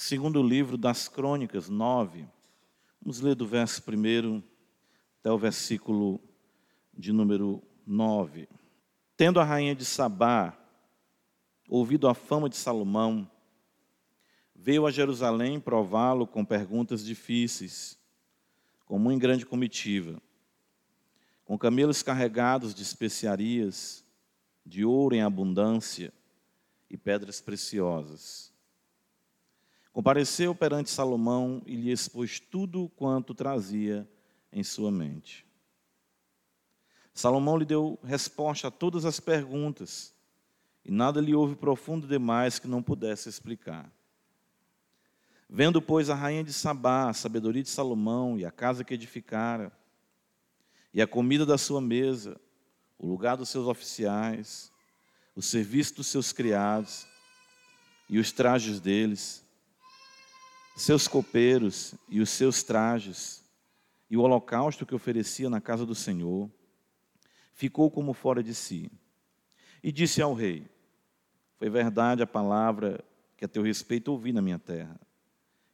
Segundo livro das Crônicas, 9. Vamos ler do verso 1 até o versículo de número 9. Tendo a rainha de Sabá ouvido a fama de Salomão, veio a Jerusalém prová-lo com perguntas difíceis, com muito grande comitiva, com camelos carregados de especiarias, de ouro em abundância e pedras preciosas. Compareceu perante Salomão e lhe expôs tudo quanto trazia em sua mente. Salomão lhe deu resposta a todas as perguntas, e nada lhe houve profundo demais que não pudesse explicar. Vendo, pois, a rainha de Sabá, a sabedoria de Salomão e a casa que edificara, e a comida da sua mesa, o lugar dos seus oficiais, o serviço dos seus criados e os trajes deles, seus copeiros e os seus trajes, e o holocausto que oferecia na casa do Senhor, ficou como fora de si. E disse ao rei: Foi verdade a palavra que a teu respeito ouvi na minha terra,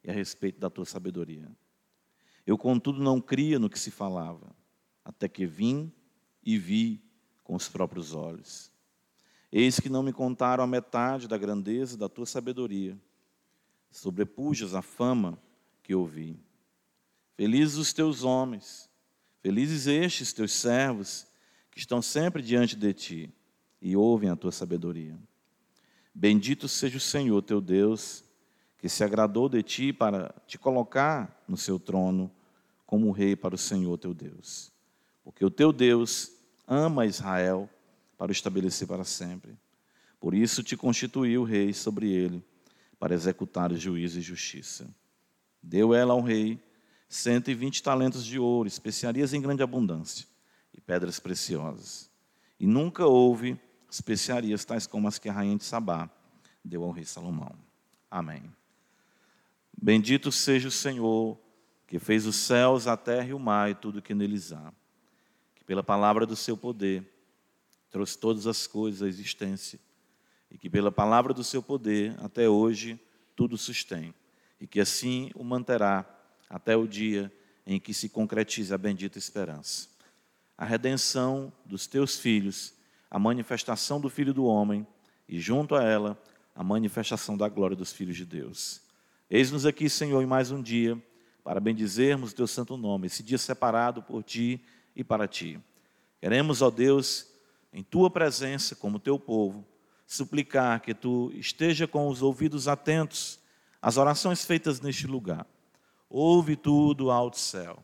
e a respeito da tua sabedoria. Eu, contudo, não cria no que se falava, até que vim e vi com os próprios olhos. Eis que não me contaram a metade da grandeza da tua sabedoria. Sobrepujas a fama que ouvi. Felizes os teus homens, felizes estes teus servos, que estão sempre diante de ti e ouvem a tua sabedoria. Bendito seja o Senhor teu Deus, que se agradou de ti para te colocar no seu trono como rei para o Senhor teu Deus. Porque o teu Deus ama Israel para o estabelecer para sempre. Por isso te constituiu rei sobre ele, para executar juízo e justiça. Deu ela ao rei cento e vinte talentos de ouro, especiarias em grande abundância e pedras preciosas. E nunca houve especiarias tais como as que a rainha de Sabá deu ao rei Salomão. Amém. Bendito seja o Senhor, que fez os céus, a terra e o mar e tudo que neles há, que pela palavra do seu poder trouxe todas as coisas à existência, e que pela palavra do seu poder até hoje tudo sustém, e que assim o manterá até o dia em que se concretize a bendita esperança. A redenção dos teus filhos, a manifestação do Filho do Homem e, junto a ela, a manifestação da glória dos filhos de Deus. Eis-nos aqui, Senhor, em mais um dia, para bendizermos o teu santo nome, esse dia separado por ti e para ti. Queremos, ó Deus, em tua presença, como teu povo, suplicar que tu esteja com os ouvidos atentos às orações feitas neste lugar ouve tudo alto céu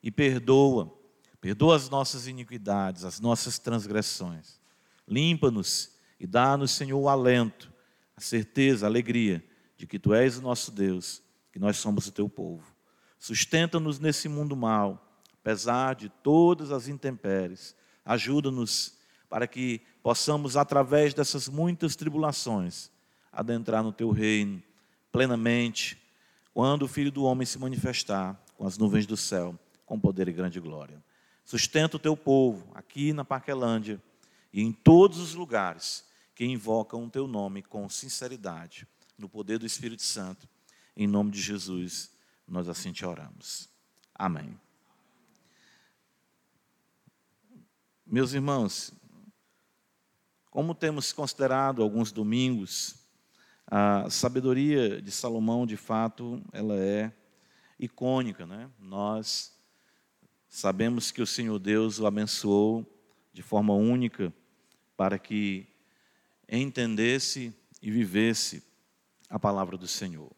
e perdoa, perdoa as nossas iniquidades, as nossas transgressões. Limpa-nos e dá-nos, Senhor, o alento, a certeza, a alegria de que tu és o nosso Deus, que nós somos o teu povo. Sustenta-nos nesse mundo mal, apesar de todas as intempéries. Ajuda-nos para que possamos, através dessas muitas tribulações, adentrar no teu reino plenamente quando o Filho do Homem se manifestar com as nuvens do céu, com poder e grande glória. Sustenta o teu povo aqui na Parquelândia e em todos os lugares que invocam o teu nome com sinceridade, no poder do Espírito Santo. Em nome de Jesus, nós assim te oramos. Amém. Meus irmãos, como temos considerado alguns domingos, a sabedoria de Salomão, de fato, ela é icônica, né? Nós sabemos que o Senhor Deus o abençoou de forma única para que entendesse e vivesse a palavra do Senhor.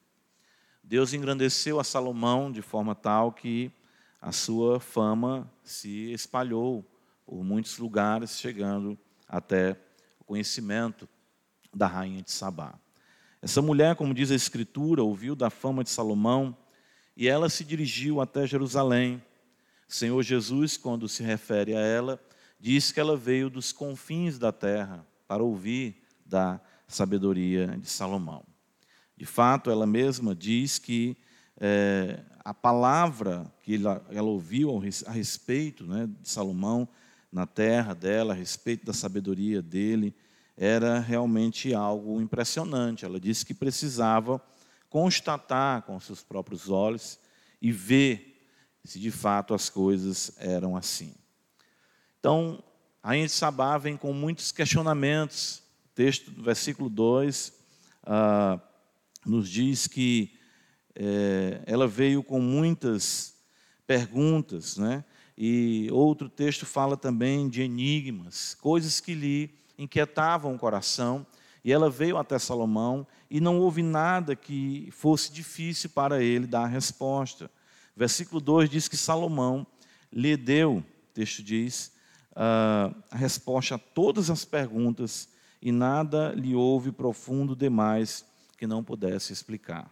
Deus engrandeceu a Salomão de forma tal que a sua fama se espalhou por muitos lugares, chegando até conhecimento da rainha de Sabá. Essa mulher, como diz a Escritura, ouviu da fama de Salomão e ela se dirigiu até Jerusalém. Senhor Jesus, quando se refere a ela, diz que ela veio dos confins da terra para ouvir da sabedoria de Salomão. De fato, ela mesma diz que é, a palavra que ela, ela ouviu a respeito né, de Salomão na terra dela, a respeito da sabedoria dele, era realmente algo impressionante. Ela disse que precisava constatar com seus próprios olhos e ver se de fato as coisas eram assim. Então, a de Sabá vem com muitos questionamentos. O texto do versículo 2 ah, nos diz que é, ela veio com muitas perguntas, né? E outro texto fala também de enigmas, coisas que lhe inquietavam o coração. E ela veio até Salomão e não houve nada que fosse difícil para ele dar a resposta. Versículo 2 diz que Salomão lhe deu, o texto diz, a resposta a todas as perguntas e nada lhe houve profundo demais que não pudesse explicar.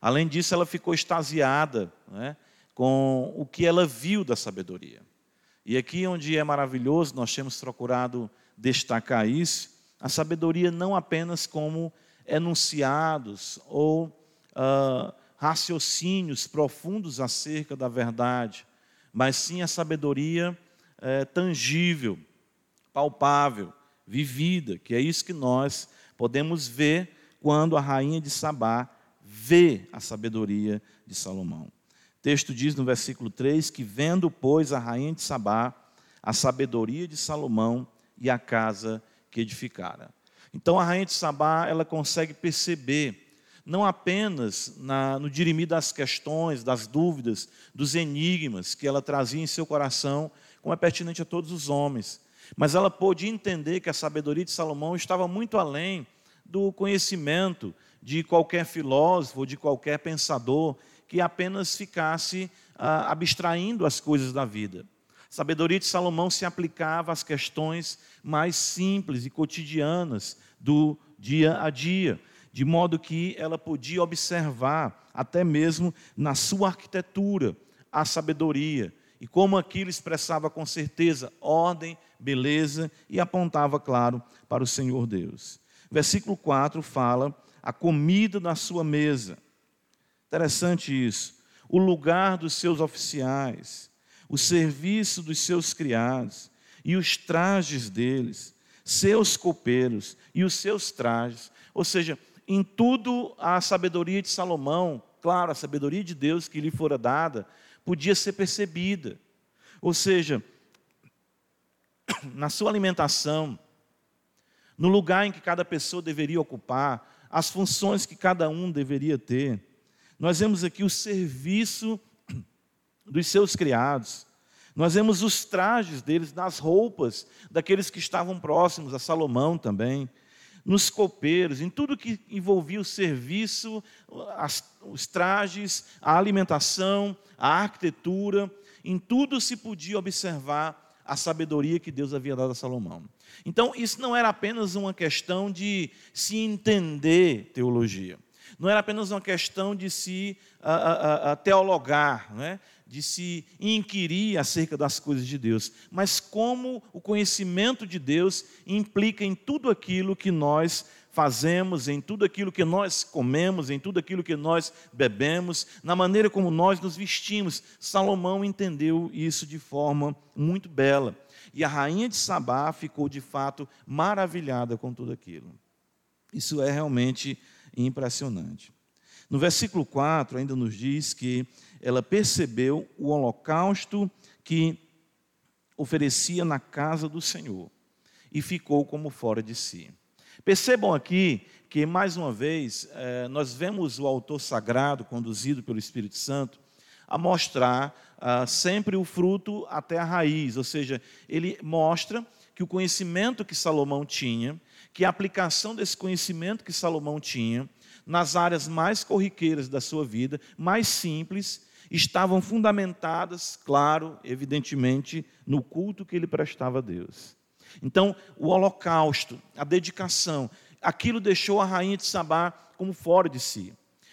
Além disso, ela ficou extasiada né, com o que ela viu da sabedoria. E aqui onde é maravilhoso, nós temos procurado destacar isso, a sabedoria não apenas como enunciados ou uh, raciocínios profundos acerca da verdade, mas sim a sabedoria uh, tangível, palpável, vivida, que é isso que nós podemos ver quando a rainha de Sabá vê a sabedoria de Salomão. O texto diz no versículo 3 que, vendo, pois, a rainha de Sabá a sabedoria de Salomão e a casa que edificara. Então a rainha de Sabá, ela consegue perceber, não apenas na, no dirimir das questões, das dúvidas, dos enigmas que ela trazia em seu coração, como é pertinente a todos os homens, mas ela pôde entender que a sabedoria de Salomão estava muito além do conhecimento de qualquer filósofo, de qualquer pensador que apenas ficasse ah, abstraindo as coisas da vida. A sabedoria de Salomão se aplicava às questões mais simples e cotidianas do dia a dia, de modo que ela podia observar, até mesmo na sua arquitetura, a sabedoria e como aquilo expressava com certeza ordem, beleza e apontava, claro, para o Senhor Deus. Versículo 4 fala a comida na sua mesa. Interessante isso. O lugar dos seus oficiais, o serviço dos seus criados e os trajes deles, seus copeiros e os seus trajes. Ou seja, em tudo a sabedoria de Salomão, claro, a sabedoria de Deus que lhe fora dada, podia ser percebida. Ou seja, na sua alimentação, no lugar em que cada pessoa deveria ocupar, as funções que cada um deveria ter. Nós vemos aqui o serviço dos seus criados. Nós vemos os trajes deles nas roupas daqueles que estavam próximos a Salomão também, nos copeiros, em tudo que envolvia o serviço, as, os trajes, a alimentação, a arquitetura, em tudo se podia observar a sabedoria que Deus havia dado a Salomão. Então, isso não era apenas uma questão de se entender teologia, não era apenas uma questão de se a, a, a, teologar, né? de se inquirir acerca das coisas de Deus, mas como o conhecimento de Deus implica em tudo aquilo que nós fazemos, em tudo aquilo que nós comemos, em tudo aquilo que nós bebemos, na maneira como nós nos vestimos. Salomão entendeu isso de forma muito bela. E a rainha de Sabá ficou de fato maravilhada com tudo aquilo. Isso é realmente impressionante. No versículo 4 ainda nos diz que ela percebeu o holocausto que oferecia na casa do Senhor e ficou como fora de si. Percebam aqui que, mais uma vez, eh, nós vemos o autor sagrado, conduzido pelo Espírito Santo, a mostrar ah, sempre o fruto até a raiz, ou seja, ele mostra que o conhecimento que Salomão tinha, que a aplicação desse conhecimento que Salomão tinha, nas áreas mais corriqueiras da sua vida, mais simples, estavam fundamentadas, claro, evidentemente, no culto que ele prestava a Deus. Então, o holocausto, a dedicação, aquilo deixou a rainha de Sabá como fora de si.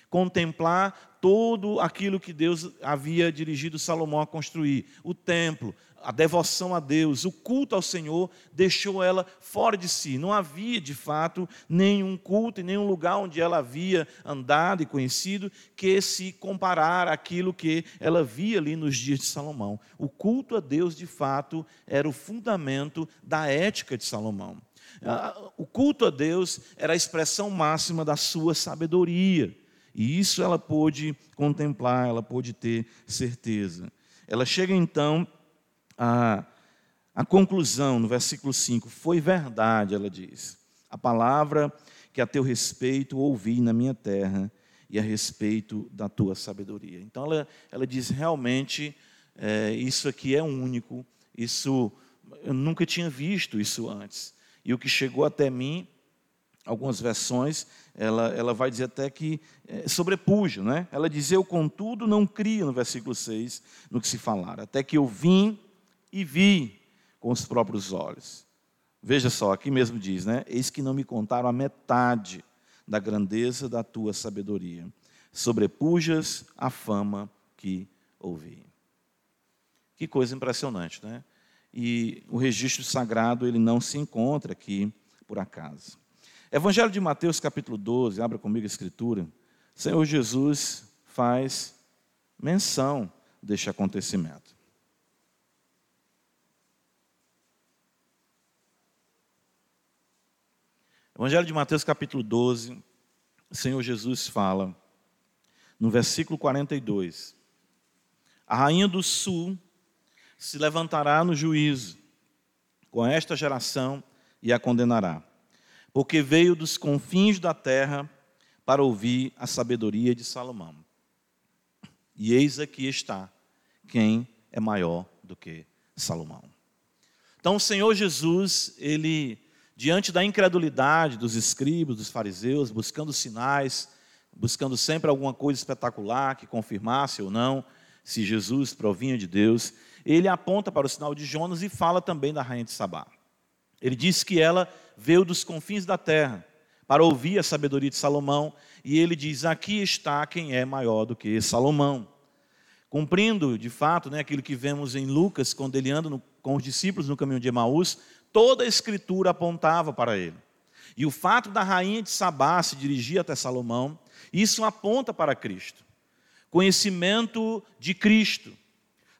Contemplar todo aquilo que Deus havia dirigido Salomão a construir, o templo, a devoção a Deus, o culto ao Senhor, deixou ela fora de si. Não havia, de fato, nenhum culto e nenhum lugar onde ela havia andado e conhecido que se comparar àquilo que ela via ali nos dias de Salomão. O culto a Deus, de fato, era o fundamento da ética de Salomão. O culto a Deus era a expressão máxima da sua sabedoria E isso ela pôde contemplar, ela pôde ter certeza. Ela chega então à, à conclusão, no versículo 5: Foi verdade, ela diz, a palavra que a teu respeito ouvi na minha terra e a respeito da tua sabedoria. Então ela, ela diz: realmente, é, isso aqui é único, isso eu nunca tinha visto isso antes. E o que chegou até mim, algumas versões, ela, ela vai dizer até que é, sobrepuja, né? Ela diz: Eu, contudo, não crio, no versículo 6, no que se falar, até que eu vim e vi com os próprios olhos. Veja só, aqui mesmo diz, né? Eis que não me contaram a metade da grandeza da tua sabedoria. Sobrepujas a fama que ouvi. Que coisa impressionante, né? e o registro sagrado ele não se encontra aqui por acaso. Evangelho de Mateus, capítulo 12, abra comigo a escritura. Senhor Jesus faz menção deste acontecimento. Evangelho de Mateus, capítulo 12, o Senhor Jesus fala, no versículo 42, a rainha do sul se levantará no juízo com esta geração e a condenará, porque veio dos confins da terra para ouvir a sabedoria de Salomão. E eis aqui está quem é maior do que Salomão. Então o Senhor Jesus, ele diante da incredulidade dos escribas, dos fariseus, buscando sinais, buscando sempre alguma coisa espetacular que confirmasse ou não se Jesus provinha de Deus, ele aponta para o sinal de Jonas e fala também da rainha de Sabá. Ele diz que ela veio dos confins da terra para ouvir a sabedoria de Salomão, e ele diz: Aqui está quem é maior do que Salomão. Cumprindo, de fato, né, aquilo que vemos em Lucas, quando ele anda no, com os discípulos no caminho de Emaús, toda a escritura apontava para ele. E o fato da rainha de Sabá se dirigir até Salomão, isso aponta para Cristo. Conhecimento de Cristo,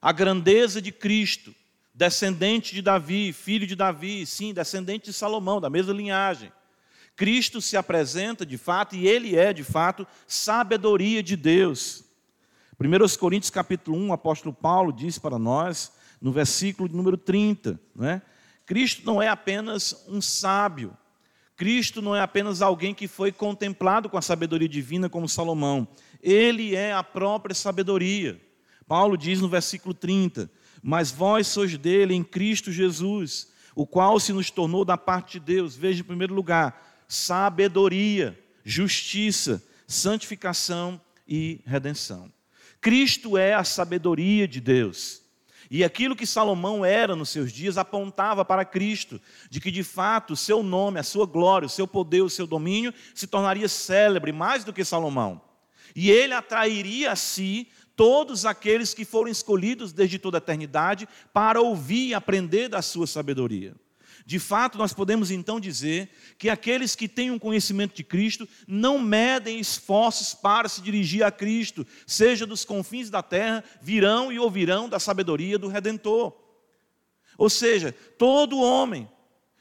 a grandeza de Cristo, descendente de Davi, filho de Davi, sim, descendente de Salomão, da mesma linhagem. Cristo se apresenta de fato e ele é de fato sabedoria de Deus. 1 Coríntios capítulo 1, o apóstolo Paulo diz para nós, no versículo número 30, não é? Cristo não é apenas um sábio, Cristo não é apenas alguém que foi contemplado com a sabedoria divina como Salomão, ele é a própria sabedoria. Paulo diz no versículo 30: Mas vós sois dele em Cristo Jesus, o qual se nos tornou da parte de Deus, veja em primeiro lugar, sabedoria, justiça, santificação e redenção. Cristo é a sabedoria de Deus. E aquilo que Salomão era nos seus dias apontava para Cristo, de que de fato o seu nome, a sua glória, o seu poder, o seu domínio se tornaria célebre mais do que Salomão. E ele atrairia a si todos aqueles que foram escolhidos desde toda a eternidade para ouvir e aprender da sua sabedoria. De fato, nós podemos então dizer que aqueles que têm um conhecimento de Cristo não medem esforços para se dirigir a Cristo, seja dos confins da terra, virão e ouvirão da sabedoria do Redentor. Ou seja, todo homem,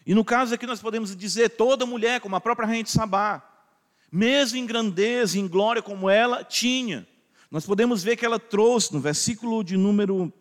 e no caso aqui nós podemos dizer toda mulher, como a própria rainha de Sabá, mesmo em grandeza, em glória como ela tinha, nós podemos ver que ela trouxe, no versículo de número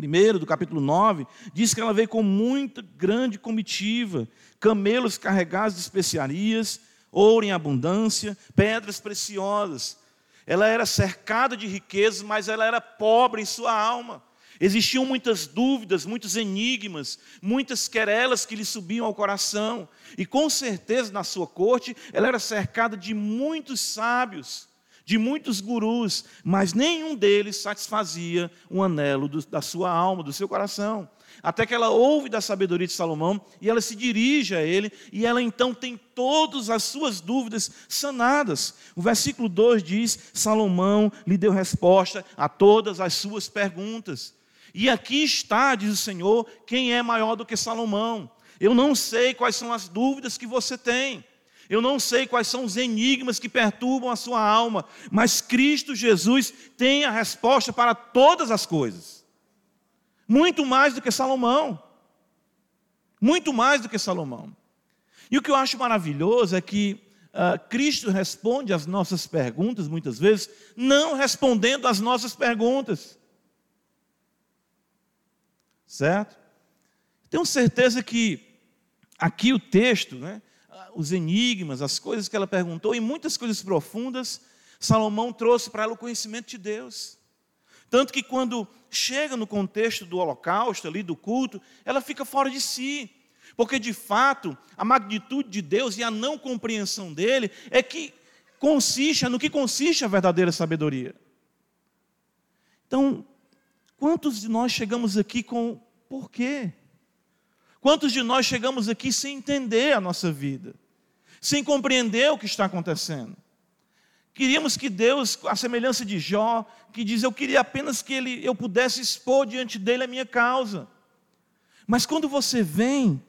1 do capítulo 9, diz que ela veio com muito grande comitiva, camelos carregados de especiarias, ouro em abundância, pedras preciosas. Ela era cercada de riquezas, mas ela era pobre em sua alma. Existiam muitas dúvidas, muitos enigmas, muitas querelas que lhe subiam ao coração. E com certeza na sua corte ela era cercada de muitos sábios de muitos gurus, mas nenhum deles satisfazia o anelo do, da sua alma, do seu coração. Até que ela ouve da sabedoria de Salomão e ela se dirige a ele e ela então tem todas as suas dúvidas sanadas. O versículo 2 diz: Salomão lhe deu resposta a todas as suas perguntas. E aqui está, diz o Senhor, quem é maior do que Salomão. Eu não sei quais são as dúvidas que você tem. Eu não sei quais são os enigmas que perturbam a sua alma, mas Cristo Jesus tem a resposta para todas as coisas. Muito mais do que Salomão. Muito mais do que Salomão. E o que eu acho maravilhoso é que uh, Cristo responde às nossas perguntas, muitas vezes, não respondendo às nossas perguntas. Certo? Tenho certeza que aqui o texto, né, os enigmas, as coisas que ela perguntou, e muitas coisas profundas, Salomão trouxe para ela o conhecimento de Deus. Tanto que quando chega no contexto do holocausto, ali do culto, ela fica fora de si. Porque de fato, a magnitude de Deus e a não compreensão dele é que consiste, no que consiste a verdadeira sabedoria. Então, quantos de nós chegamos aqui com por quê? Quantos de nós chegamos aqui sem entender a nossa vida, sem compreender o que está acontecendo? Queríamos que Deus, a semelhança de Jó, que diz: Eu queria apenas que ele, eu pudesse expor diante dele a minha causa. Mas quando você vem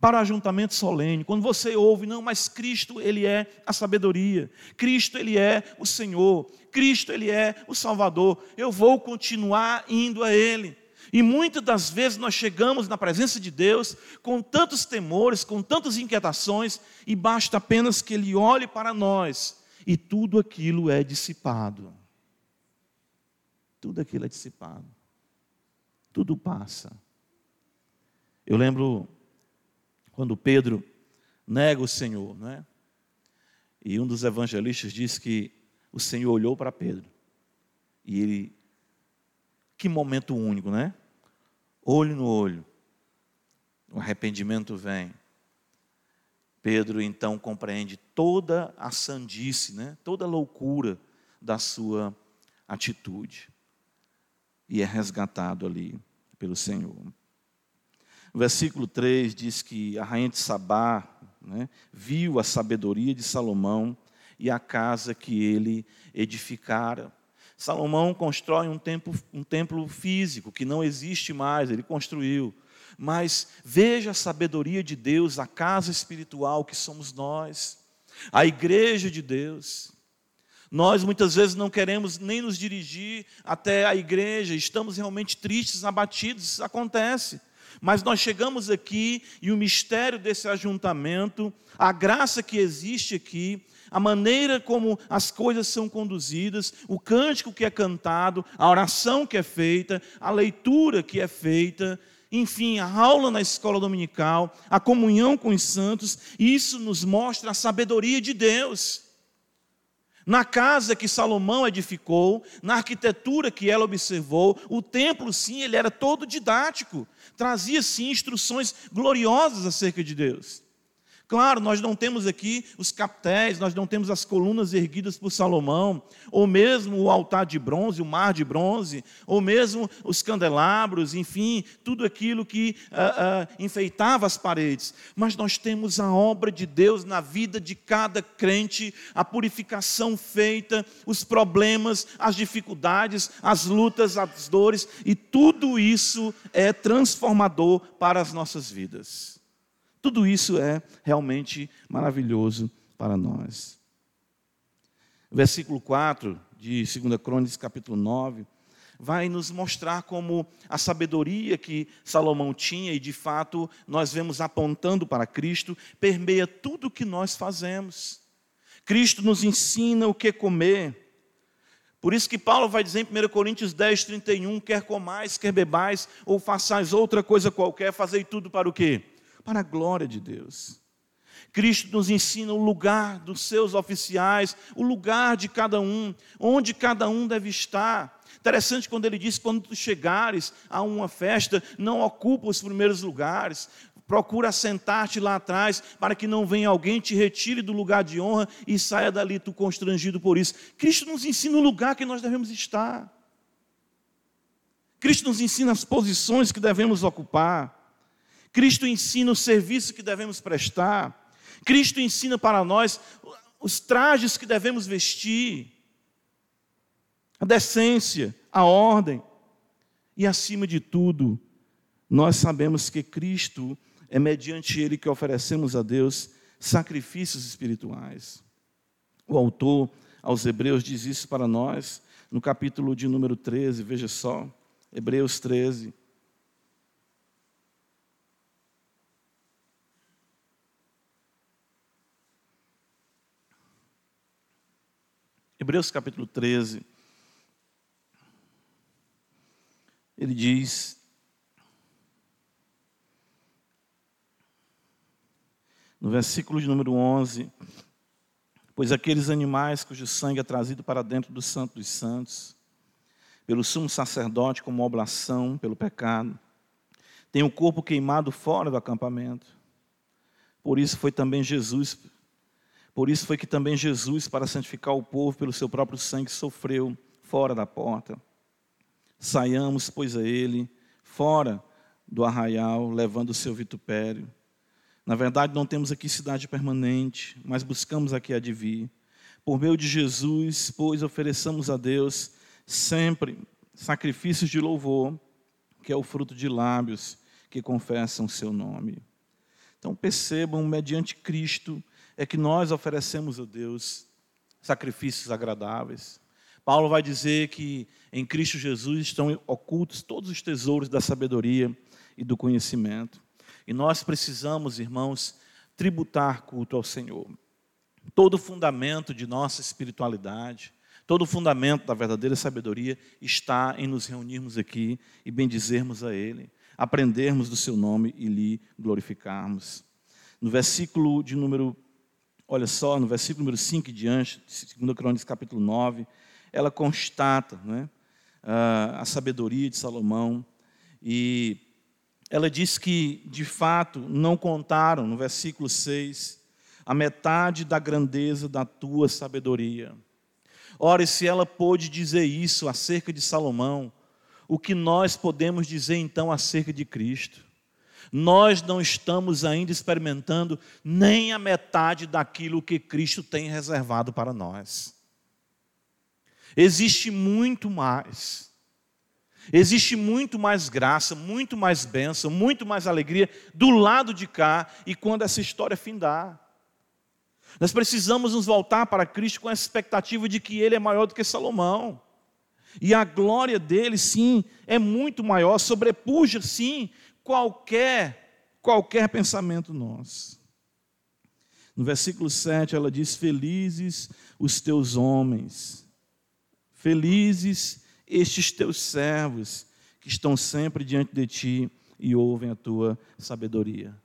para o ajuntamento solene, quando você ouve, não, mas Cristo, Ele é a sabedoria, Cristo, Ele é o Senhor, Cristo, Ele é o Salvador, eu vou continuar indo a Ele. E muitas das vezes nós chegamos na presença de Deus com tantos temores, com tantas inquietações, e basta apenas que Ele olhe para nós e tudo aquilo é dissipado. Tudo aquilo é dissipado. Tudo passa. Eu lembro quando Pedro nega o Senhor, não é? E um dos evangelistas diz que o Senhor olhou para Pedro e ele que momento único, né? Olho no olho. O arrependimento vem. Pedro então compreende toda a sandice, né? toda a loucura da sua atitude. E é resgatado ali pelo Senhor. O versículo 3 diz que a rainha de Sabá né, viu a sabedoria de Salomão e a casa que ele edificara. Salomão constrói um templo, um templo físico que não existe mais, ele construiu. Mas veja a sabedoria de Deus, a casa espiritual que somos nós, a igreja de Deus. Nós muitas vezes não queremos nem nos dirigir até a igreja, estamos realmente tristes, abatidos, isso acontece. Mas nós chegamos aqui e o mistério desse ajuntamento, a graça que existe aqui, a maneira como as coisas são conduzidas, o cântico que é cantado, a oração que é feita, a leitura que é feita, enfim, a aula na escola dominical, a comunhão com os santos, isso nos mostra a sabedoria de Deus. Na casa que Salomão edificou, na arquitetura que ela observou, o templo, sim, ele era todo didático, trazia, sim, instruções gloriosas acerca de Deus. Claro, nós não temos aqui os captéis, nós não temos as colunas erguidas por Salomão, ou mesmo o altar de bronze, o mar de bronze, ou mesmo os candelabros, enfim, tudo aquilo que uh, uh, enfeitava as paredes. Mas nós temos a obra de Deus na vida de cada crente, a purificação feita, os problemas, as dificuldades, as lutas, as dores, e tudo isso é transformador para as nossas vidas. Tudo isso é realmente maravilhoso para nós. Versículo 4 de 2 Crônicas, capítulo 9, vai nos mostrar como a sabedoria que Salomão tinha, e de fato nós vemos apontando para Cristo, permeia tudo o que nós fazemos. Cristo nos ensina o que comer. Por isso que Paulo vai dizer em 1 Coríntios 10, 31, quer comais, quer bebais, ou façais outra coisa qualquer, fazei tudo para o quê? Para a glória de Deus. Cristo nos ensina o lugar dos seus oficiais, o lugar de cada um, onde cada um deve estar. Interessante quando ele diz: quando tu chegares a uma festa, não ocupa os primeiros lugares, procura sentar-te lá atrás, para que não venha alguém te retire do lugar de honra e saia dali tu constrangido por isso. Cristo nos ensina o lugar que nós devemos estar. Cristo nos ensina as posições que devemos ocupar. Cristo ensina o serviço que devemos prestar. Cristo ensina para nós os trajes que devemos vestir, a decência, a ordem. E acima de tudo, nós sabemos que Cristo é mediante Ele que oferecemos a Deus sacrifícios espirituais. O autor aos Hebreus diz isso para nós no capítulo de número 13, veja só, Hebreus 13. Hebreus capítulo 13. Ele diz: no versículo de número 11: Pois aqueles animais cujo sangue é trazido para dentro do Santo dos Santos, pelo sumo sacerdote como oblação pelo pecado, tem o corpo queimado fora do acampamento. Por isso foi também Jesus, por isso foi que também Jesus, para santificar o povo pelo seu próprio sangue, sofreu fora da porta. Saiamos, pois, a ele, fora do arraial, levando o seu vitupério na verdade, não temos aqui cidade permanente, mas buscamos aqui a de vir. Por meio de Jesus, pois, ofereçamos a Deus sempre sacrifícios de louvor, que é o fruto de lábios que confessam o seu nome. Então percebam, mediante Cristo, é que nós oferecemos a Deus sacrifícios agradáveis. Paulo vai dizer que em Cristo Jesus estão ocultos todos os tesouros da sabedoria e do conhecimento. E nós precisamos, irmãos, tributar culto ao Senhor. Todo o fundamento de nossa espiritualidade, todo o fundamento da verdadeira sabedoria está em nos reunirmos aqui e bendizermos a Ele, aprendermos do Seu nome e lhe glorificarmos. No versículo de número, olha só, no versículo número 5 e diante, 2 Crônicas capítulo 9, ela constata né, a sabedoria de Salomão e ela diz que, de fato, não contaram, no versículo 6, a metade da grandeza da tua sabedoria. Ora, se ela pôde dizer isso acerca de Salomão, o que nós podemos dizer então acerca de Cristo? Nós não estamos ainda experimentando nem a metade daquilo que Cristo tem reservado para nós. Existe muito mais. Existe muito mais graça, muito mais bênção, muito mais alegria do lado de cá e quando essa história findar. Nós precisamos nos voltar para Cristo com a expectativa de que Ele é maior do que Salomão. E a glória dele, sim, é muito maior, sobrepuja, sim, qualquer, qualquer pensamento nosso. No versículo 7, ela diz: Felizes os teus homens, felizes estes teus servos que estão sempre diante de ti e ouvem a tua sabedoria.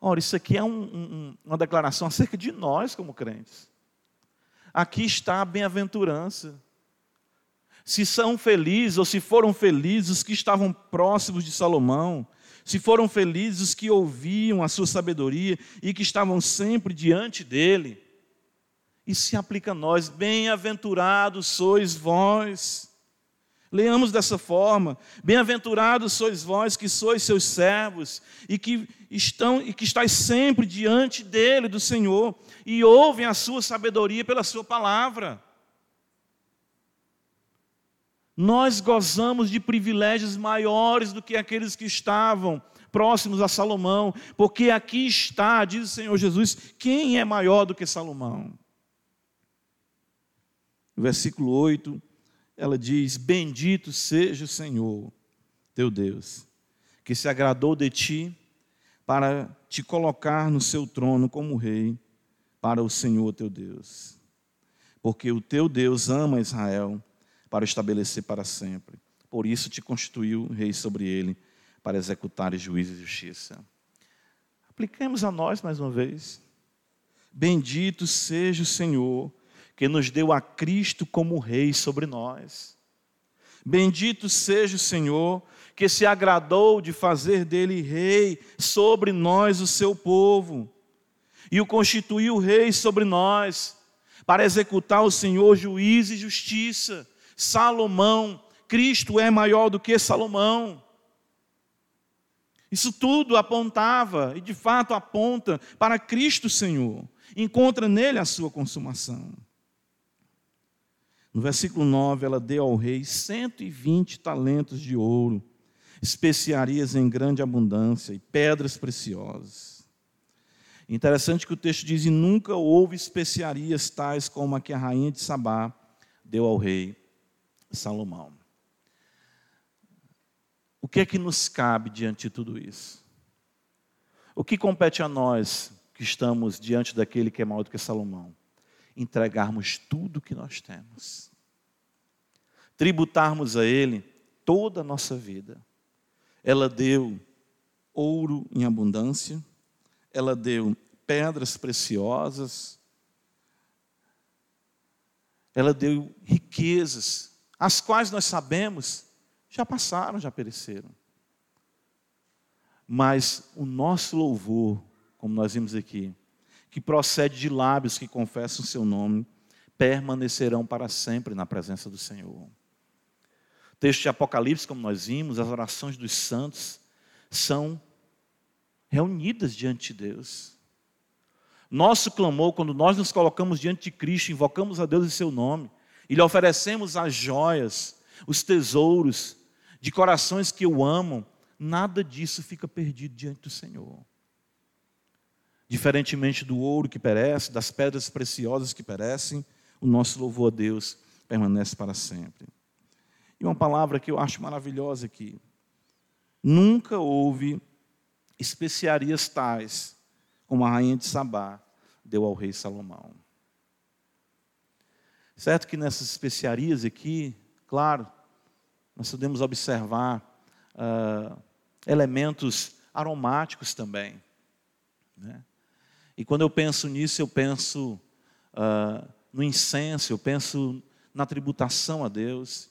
Ora, isso aqui é um, um, uma declaração acerca de nós como crentes. Aqui está a bem-aventurança. Se são felizes ou se foram felizes os que estavam próximos de Salomão, se foram felizes os que ouviam a sua sabedoria e que estavam sempre diante dele, isso se aplica a nós. Bem-aventurados sois vós Leamos dessa forma: Bem-aventurados sois vós que sois seus servos e que estão e que estáis sempre diante dele, do Senhor, e ouvem a sua sabedoria pela sua palavra. Nós gozamos de privilégios maiores do que aqueles que estavam próximos a Salomão, porque aqui está, diz o Senhor Jesus, quem é maior do que Salomão? Versículo 8 ela diz: Bendito seja o Senhor, teu Deus, que se agradou de ti para te colocar no seu trono como rei para o Senhor teu Deus. Porque o teu Deus ama Israel para estabelecer para sempre. Por isso te constituiu rei sobre ele, para executar juízo e justiça. Apliquemos a nós mais uma vez. Bendito seja o Senhor que nos deu a Cristo como Rei sobre nós. Bendito seja o Senhor, que se agradou de fazer dele Rei sobre nós, o seu povo, e o constituiu Rei sobre nós, para executar o Senhor juízo e justiça. Salomão, Cristo é maior do que Salomão. Isso tudo apontava, e de fato aponta, para Cristo Senhor. Encontra nele a sua consumação. No versículo 9, ela deu ao rei 120 talentos de ouro, especiarias em grande abundância e pedras preciosas. Interessante que o texto diz: E nunca houve especiarias tais como a que a rainha de Sabá deu ao rei Salomão. O que é que nos cabe diante de tudo isso? O que compete a nós que estamos diante daquele que é maior do que Salomão? entregarmos tudo que nós temos, tributarmos a Ele toda a nossa vida. Ela deu ouro em abundância, ela deu pedras preciosas, ela deu riquezas, as quais nós sabemos já passaram, já pereceram. Mas o nosso louvor, como nós vimos aqui, que procede de lábios que confessam o seu nome, permanecerão para sempre na presença do Senhor. Texto de Apocalipse, como nós vimos, as orações dos santos são reunidas diante de Deus. Nosso clamor, quando nós nos colocamos diante de Cristo, invocamos a Deus em seu nome, e lhe oferecemos as joias, os tesouros de corações que o amam, nada disso fica perdido diante do Senhor. Diferentemente do ouro que perece, das pedras preciosas que perecem, o nosso louvor a Deus permanece para sempre. E uma palavra que eu acho maravilhosa aqui. Nunca houve especiarias tais como a rainha de Sabá deu ao rei Salomão. Certo que nessas especiarias aqui, claro, nós podemos observar uh, elementos aromáticos também. Né? E quando eu penso nisso, eu penso uh, no incenso, eu penso na tributação a Deus.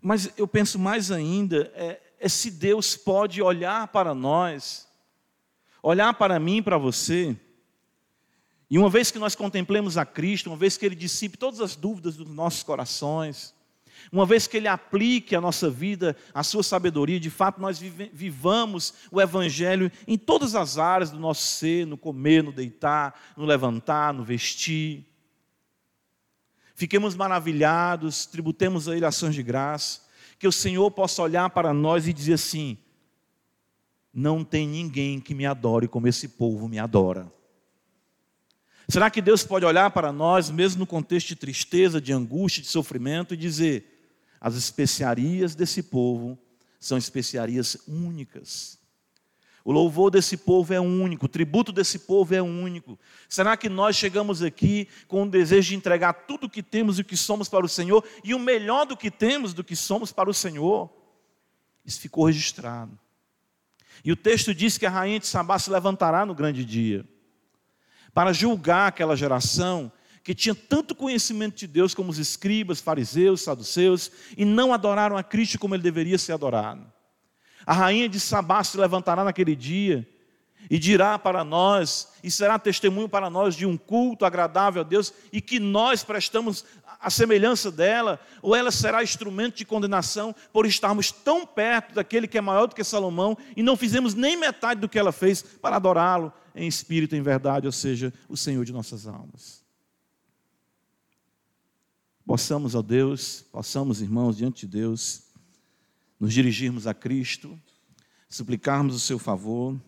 Mas eu penso mais ainda, é, é se Deus pode olhar para nós, olhar para mim e para você, e uma vez que nós contemplemos a Cristo, uma vez que Ele dissipe todas as dúvidas dos nossos corações, uma vez que Ele aplique a nossa vida, a sua sabedoria, de fato nós vivamos o Evangelho em todas as áreas do nosso ser, no comer, no deitar, no levantar, no vestir. Fiquemos maravilhados, tributemos a Ele ações de graça, que o Senhor possa olhar para nós e dizer assim: não tem ninguém que me adore como esse povo me adora. Será que Deus pode olhar para nós, mesmo no contexto de tristeza, de angústia, de sofrimento, e dizer: as especiarias desse povo são especiarias únicas. O louvor desse povo é único, o tributo desse povo é único. Será que nós chegamos aqui com o desejo de entregar tudo o que temos e o que somos para o Senhor e o melhor do que temos do que somos para o Senhor? Isso ficou registrado. E o texto diz que a rainha de Sabá se levantará no grande dia para julgar aquela geração que tinha tanto conhecimento de Deus como os escribas, fariseus, saduceus, e não adoraram a Cristo como ele deveria ser adorado. A rainha de Sabá se levantará naquele dia e dirá para nós, e será testemunho para nós de um culto agradável a Deus e que nós prestamos a semelhança dela, ou ela será instrumento de condenação por estarmos tão perto daquele que é maior do que Salomão e não fizemos nem metade do que ela fez para adorá-lo em espírito em verdade, ou seja, o Senhor de nossas almas. Possamos, ó Deus, possamos, irmãos, diante de Deus, nos dirigirmos a Cristo, suplicarmos o seu favor,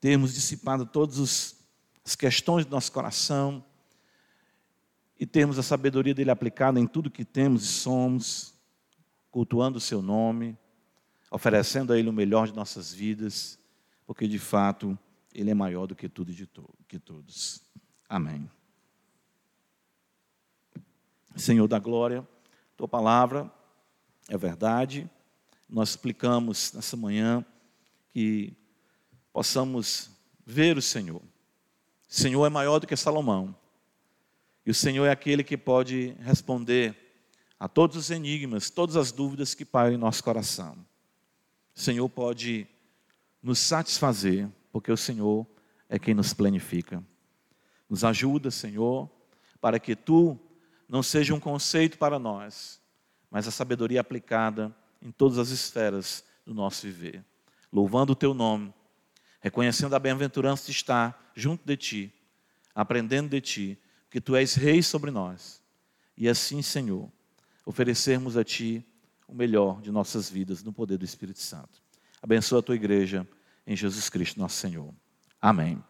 termos dissipado todas as questões do nosso coração e termos a sabedoria dele aplicada em tudo que temos e somos, cultuando o seu nome, oferecendo a ele o melhor de nossas vidas, porque de fato ele é maior do que tudo e de to que todos. Amém. Senhor da glória, tua palavra é verdade. Nós explicamos nessa manhã que possamos ver o Senhor. O Senhor é maior do que Salomão. E o Senhor é aquele que pode responder a todos os enigmas, todas as dúvidas que pairam em nosso coração. O Senhor pode nos satisfazer, porque o Senhor é quem nos planifica. Nos ajuda, Senhor, para que tu não seja um conceito para nós, mas a sabedoria aplicada em todas as esferas do nosso viver. Louvando o teu nome, reconhecendo a bem-aventurança de estar junto de ti, aprendendo de ti, que tu és rei sobre nós. E assim, Senhor, oferecermos a ti o melhor de nossas vidas no poder do Espírito Santo. Abençoa a tua igreja em Jesus Cristo, nosso Senhor. Amém.